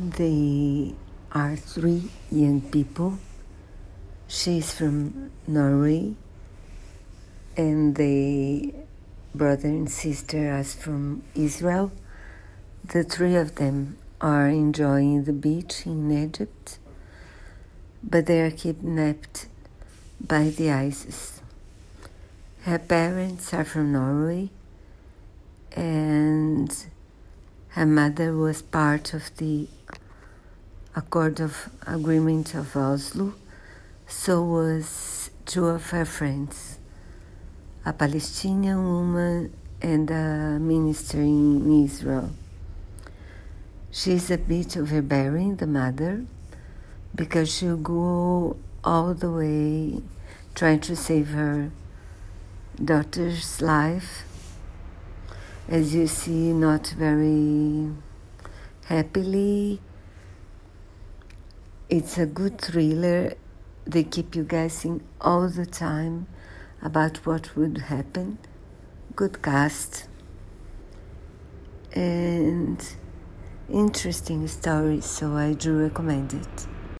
They are three young people. She's from Norway, and the brother and sister are from Israel. The three of them are enjoying the beach in Egypt, but they are kidnapped by the ISIS. Her parents are from Norway, and her mother was part of the Accord of Agreement of Oslo, so was two of her friends, a Palestinian woman and a minister in Israel. She's a bit overbearing, the mother, because she'll go all the way trying to save her daughter's life. As you see, not very happily. It's a good thriller. They keep you guessing all the time about what would happen. Good cast. And interesting story, so I do recommend it.